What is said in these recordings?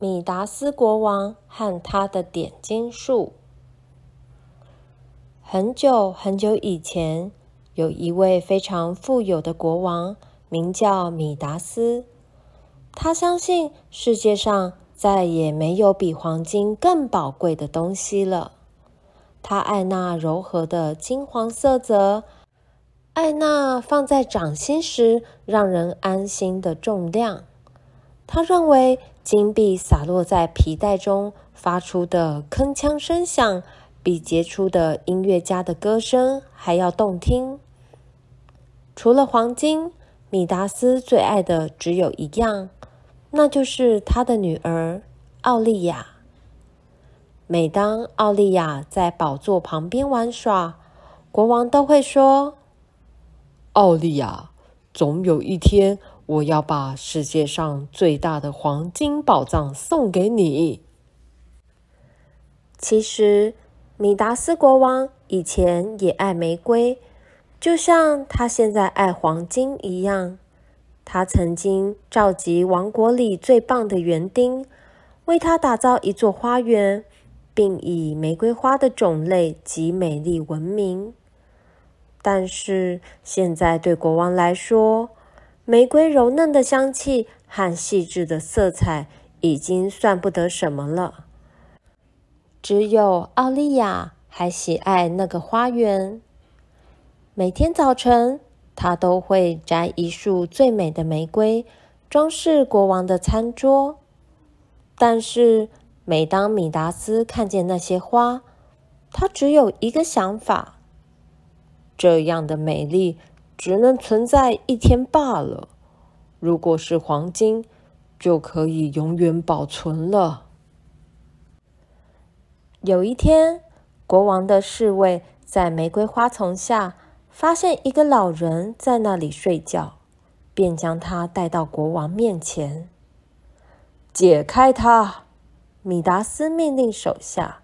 米达斯国王和他的点金术。很久很久以前，有一位非常富有的国王，名叫米达斯。他相信世界上再也没有比黄金更宝贵的东西了。他爱那柔和的金黄色泽，爱那放在掌心时让人安心的重量。他认为金币洒落在皮带中发出的铿锵声响，比杰出的音乐家的歌声还要动听。除了黄金，米达斯最爱的只有一样，那就是他的女儿奥利亚。每当奥利亚在宝座旁边玩耍，国王都会说：“奥利亚，总有一天。”我要把世界上最大的黄金宝藏送给你。其实，米达斯国王以前也爱玫瑰，就像他现在爱黄金一样。他曾经召集王国里最棒的园丁，为他打造一座花园，并以玫瑰花的种类及美丽闻名。但是，现在对国王来说，玫瑰柔嫩的香气和细致的色彩已经算不得什么了。只有奥利亚还喜爱那个花园。每天早晨，她都会摘一束最美的玫瑰，装饰国王的餐桌。但是，每当米达斯看见那些花，他只有一个想法：这样的美丽。只能存在一天罢了。如果是黄金，就可以永远保存了。有一天，国王的侍卫在玫瑰花丛下发现一个老人在那里睡觉，便将他带到国王面前。解开他！米达斯命令手下。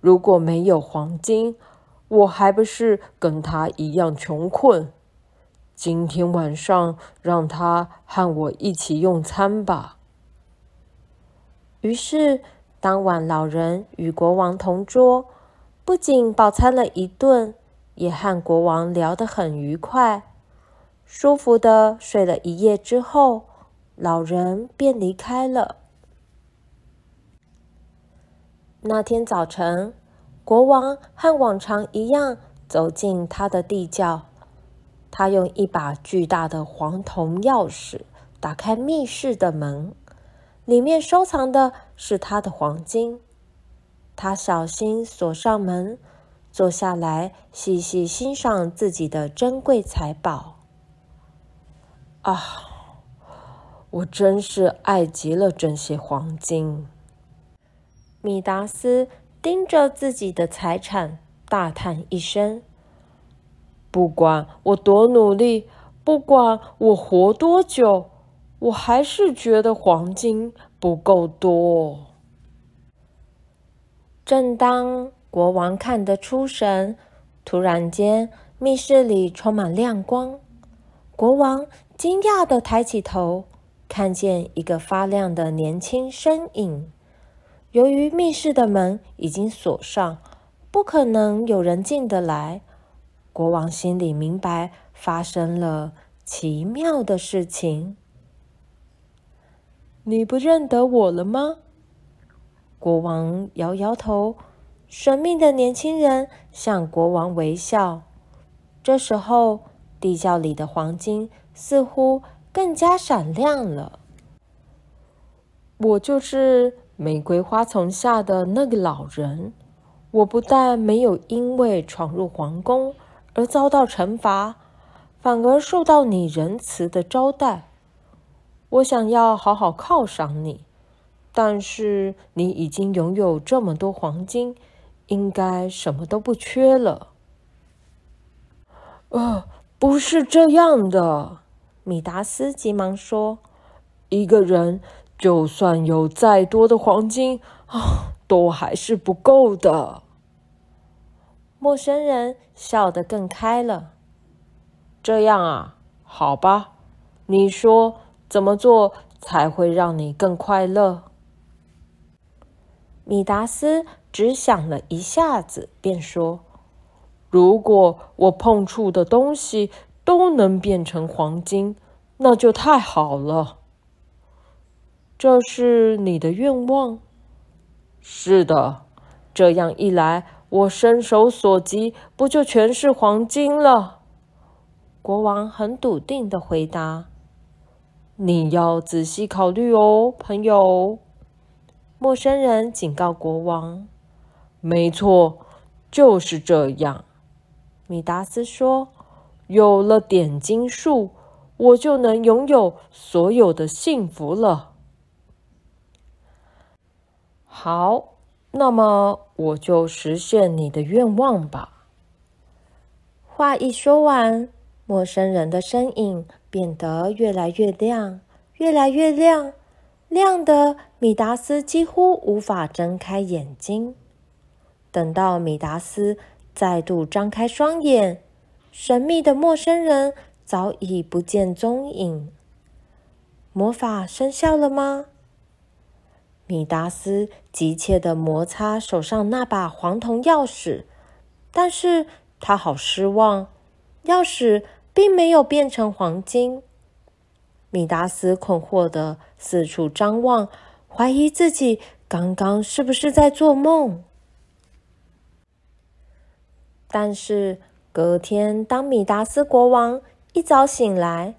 如果没有黄金，我还不是跟他一样穷困。今天晚上，让他和我一起用餐吧。于是，当晚老人与国王同桌，不仅饱餐了一顿，也和国王聊得很愉快。舒服的睡了一夜之后，老人便离开了。那天早晨，国王和往常一样走进他的地窖。他用一把巨大的黄铜钥匙打开密室的门，里面收藏的是他的黄金。他小心锁上门，坐下来细细欣赏自己的珍贵财宝。啊，我真是爱极了这些黄金！米达斯盯着自己的财产，大叹一声。不管我多努力，不管我活多久，我还是觉得黄金不够多。正当国王看得出神，突然间密室里充满亮光。国王惊讶地抬起头，看见一个发亮的年轻身影。由于密室的门已经锁上，不可能有人进得来。国王心里明白，发生了奇妙的事情。你不认得我了吗？国王摇摇头。神秘的年轻人向国王微笑。这时候，地窖里的黄金似乎更加闪亮了。我就是玫瑰花丛下的那个老人。我不但没有因为闯入皇宫，而遭到惩罚，反而受到你仁慈的招待。我想要好好犒赏你，但是你已经拥有这么多黄金，应该什么都不缺了。呃，不是这样的，米达斯急忙说：“一个人就算有再多的黄金啊，都还是不够的。”陌生人笑得更开了。这样啊，好吧，你说怎么做才会让你更快乐？米达斯只想了一下子，便说：“如果我碰触的东西都能变成黄金，那就太好了。”这是你的愿望？是的，这样一来，我伸手所及，不就全是黄金了？国王很笃定的回答：“你要仔细考虑哦，朋友。”陌生人警告国王：“没错，就是这样。”米达斯说：“有了点金术，我就能拥有所有的幸福了。”好，那么我就实现你的愿望吧。话一说完，陌生人的身影变得越来越亮，越来越亮，亮的米达斯几乎无法睁开眼睛。等到米达斯再度张开双眼，神秘的陌生人早已不见踪影。魔法生效了吗？米达斯急切地摩擦手上那把黄铜钥匙，但是他好失望，钥匙并没有变成黄金。米达斯困惑地四处张望，怀疑自己刚刚是不是在做梦。但是隔天，当米达斯国王一早醒来，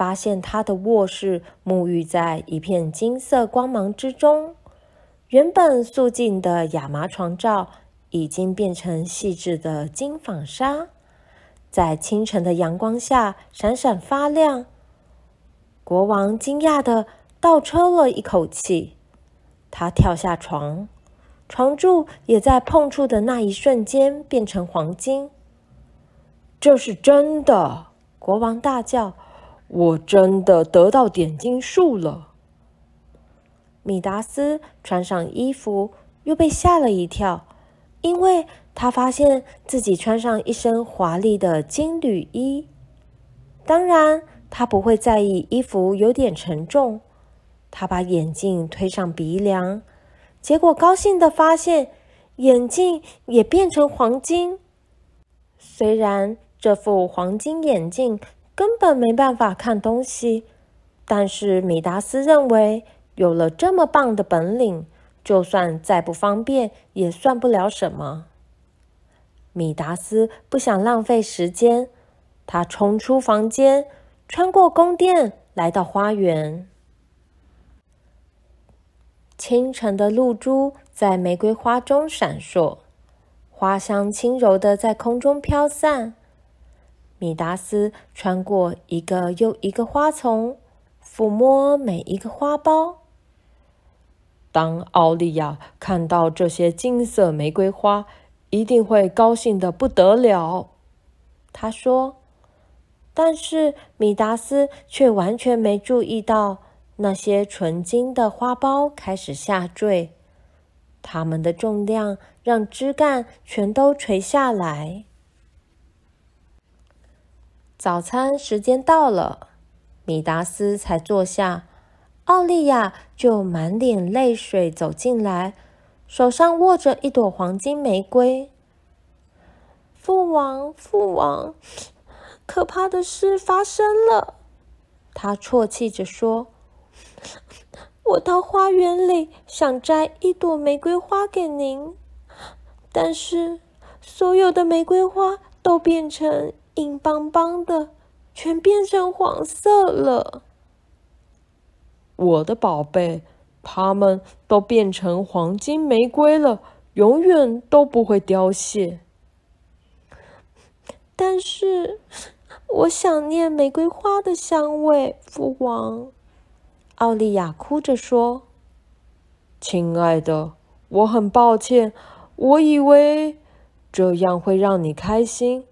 发现他的卧室沐浴在一片金色光芒之中，原本素净的亚麻床罩已经变成细致的金纺纱，在清晨的阳光下闪闪发亮。国王惊讶的倒抽了一口气，他跳下床，床柱也在碰触的那一瞬间变成黄金。这是真的！国王大叫。我真的得到点金术了。米达斯穿上衣服，又被吓了一跳，因为他发现自己穿上一身华丽的金缕衣。当然，他不会在意衣服有点沉重。他把眼镜推上鼻梁，结果高兴地发现眼镜也变成黄金。虽然这副黄金眼镜，根本没办法看东西，但是米达斯认为有了这么棒的本领，就算再不方便也算不了什么。米达斯不想浪费时间，他冲出房间，穿过宫殿，来到花园。清晨的露珠在玫瑰花中闪烁，花香轻柔的在空中飘散。米达斯穿过一个又一个花丛，抚摸每一个花苞。当奥利亚看到这些金色玫瑰花，一定会高兴得不得了。他说。但是米达斯却完全没注意到，那些纯金的花苞开始下坠，它们的重量让枝干全都垂下来。早餐时间到了，米达斯才坐下，奥利亚就满脸泪水走进来，手上握着一朵黄金玫瑰。父王，父王，可怕的事发生了！他啜泣着说：“我到花园里想摘一朵玫瑰花给您，但是所有的玫瑰花都变成……”硬邦邦的，全变成黄色了。我的宝贝，它们都变成黄金玫瑰了，永远都不会凋谢。但是，我想念玫瑰花的香味，父王。奥利亚哭着说：“亲爱的，我很抱歉，我以为这样会让你开心。”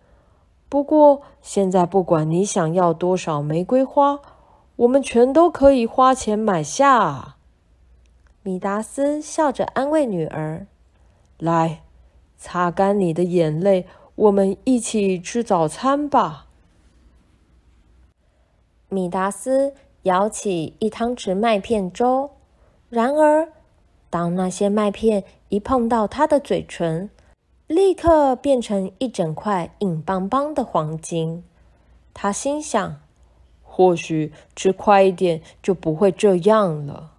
不过，现在不管你想要多少玫瑰花，我们全都可以花钱买下。米达斯笑着安慰女儿：“来，擦干你的眼泪，我们一起吃早餐吧。”米达斯舀起一汤匙麦片粥，然而当那些麦片一碰到他的嘴唇，立刻变成一整块硬邦邦的黄金。他心想：或许吃快一点就不会这样了。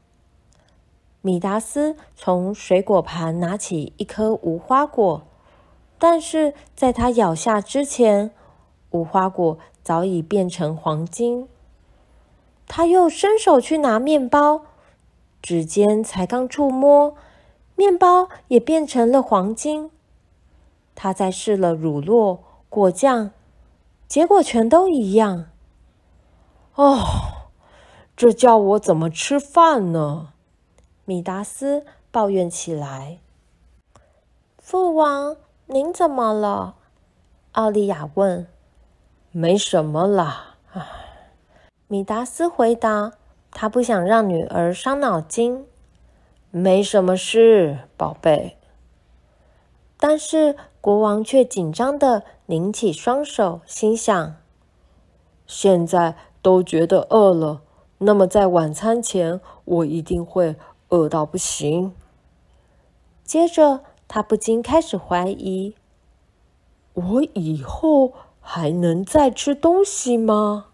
米达斯从水果盘拿起一颗无花果，但是在他咬下之前，无花果早已变成黄金。他又伸手去拿面包，指尖才刚触摸，面包也变成了黄金。他再试了乳酪、果酱。结果全都一样。哦，这叫我怎么吃饭呢？米达斯抱怨起来。父王，您怎么了？奥利亚问。没什么啦。唉，米达斯回答。他不想让女儿伤脑筋。没什么事，宝贝。但是国王却紧张地。拧起双手，心想：“现在都觉得饿了，那么在晚餐前，我一定会饿到不行。”接着，他不禁开始怀疑：“我以后还能再吃东西吗？”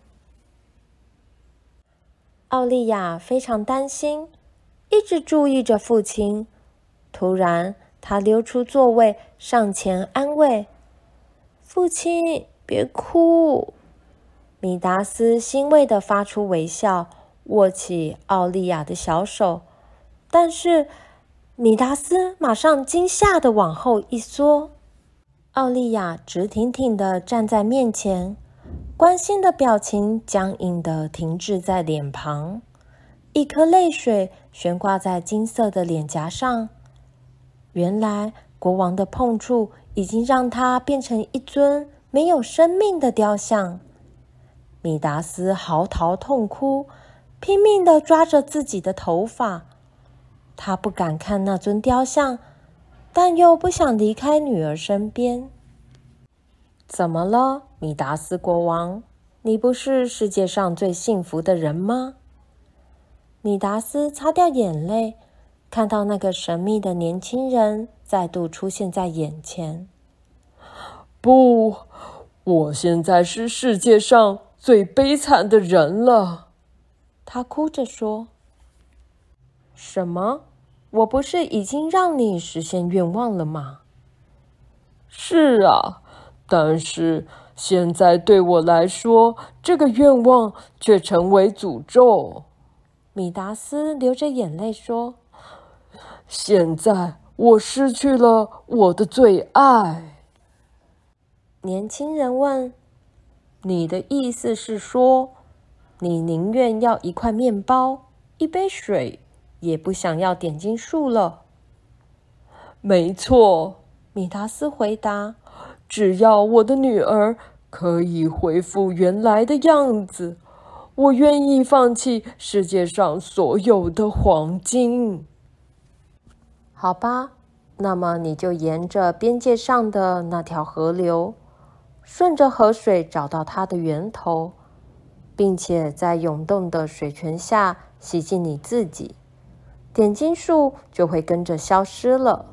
奥利亚非常担心，一直注意着父亲。突然，他溜出座位，上前安慰。父亲，别哭。米达斯欣慰地发出微笑，握起奥利亚的小手。但是，米达斯马上惊吓地往后一缩。奥利亚直挺挺地站在面前，关心的表情僵硬地停滞在脸庞，一颗泪水悬挂在金色的脸颊上。原来，国王的碰触。已经让他变成一尊没有生命的雕像。米达斯嚎啕痛哭，拼命地抓着自己的头发。他不敢看那尊雕像，但又不想离开女儿身边。怎么了，米达斯国王？你不是世界上最幸福的人吗？米达斯擦掉眼泪。看到那个神秘的年轻人再度出现在眼前。不，我现在是世界上最悲惨的人了。他哭着说：“什么？我不是已经让你实现愿望了吗？”是啊，但是现在对我来说，这个愿望却成为诅咒。米达斯流着眼泪说。现在我失去了我的最爱。年轻人问：“你的意思是说，你宁愿要一块面包、一杯水，也不想要点金术了？”“没错。”米达斯回答，“只要我的女儿可以恢复原来的样子，我愿意放弃世界上所有的黄金。”好吧，那么你就沿着边界上的那条河流，顺着河水找到它的源头，并且在涌动的水泉下洗净你自己，点金术就会跟着消失了。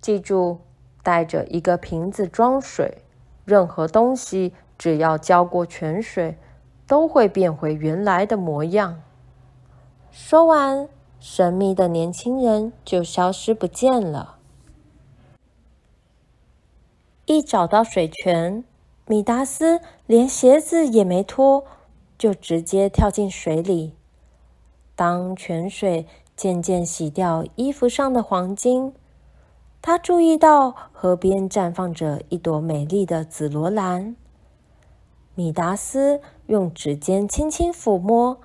记住，带着一个瓶子装水，任何东西只要浇过泉水，都会变回原来的模样。说完。神秘的年轻人就消失不见了。一找到水泉，米达斯连鞋子也没脱，就直接跳进水里。当泉水渐渐洗掉衣服上的黄金，他注意到河边绽放着一朵美丽的紫罗兰。米达斯用指尖轻轻抚摸。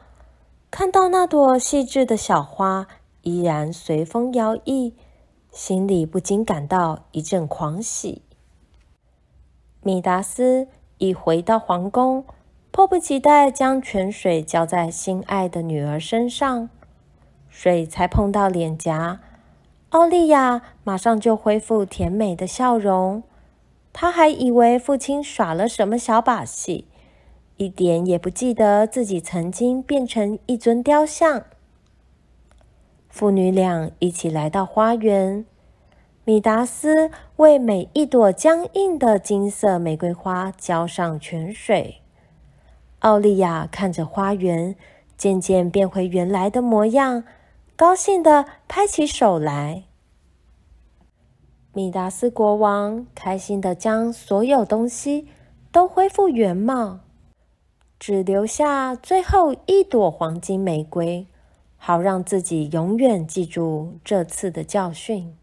看到那朵细致的小花依然随风摇曳，心里不禁感到一阵狂喜。米达斯一回到皇宫，迫不及待将泉水浇在心爱的女儿身上。水才碰到脸颊，奥利亚马上就恢复甜美的笑容。她还以为父亲耍了什么小把戏。一点也不记得自己曾经变成一尊雕像。父女俩一起来到花园。米达斯为每一朵僵硬的金色玫瑰花浇上泉水。奥利亚看着花园渐渐变回原来的模样，高兴地拍起手来。米达斯国王开心地将所有东西都恢复原貌，只留下最后一朵黄金玫瑰，好让自己永远记住这次的教训。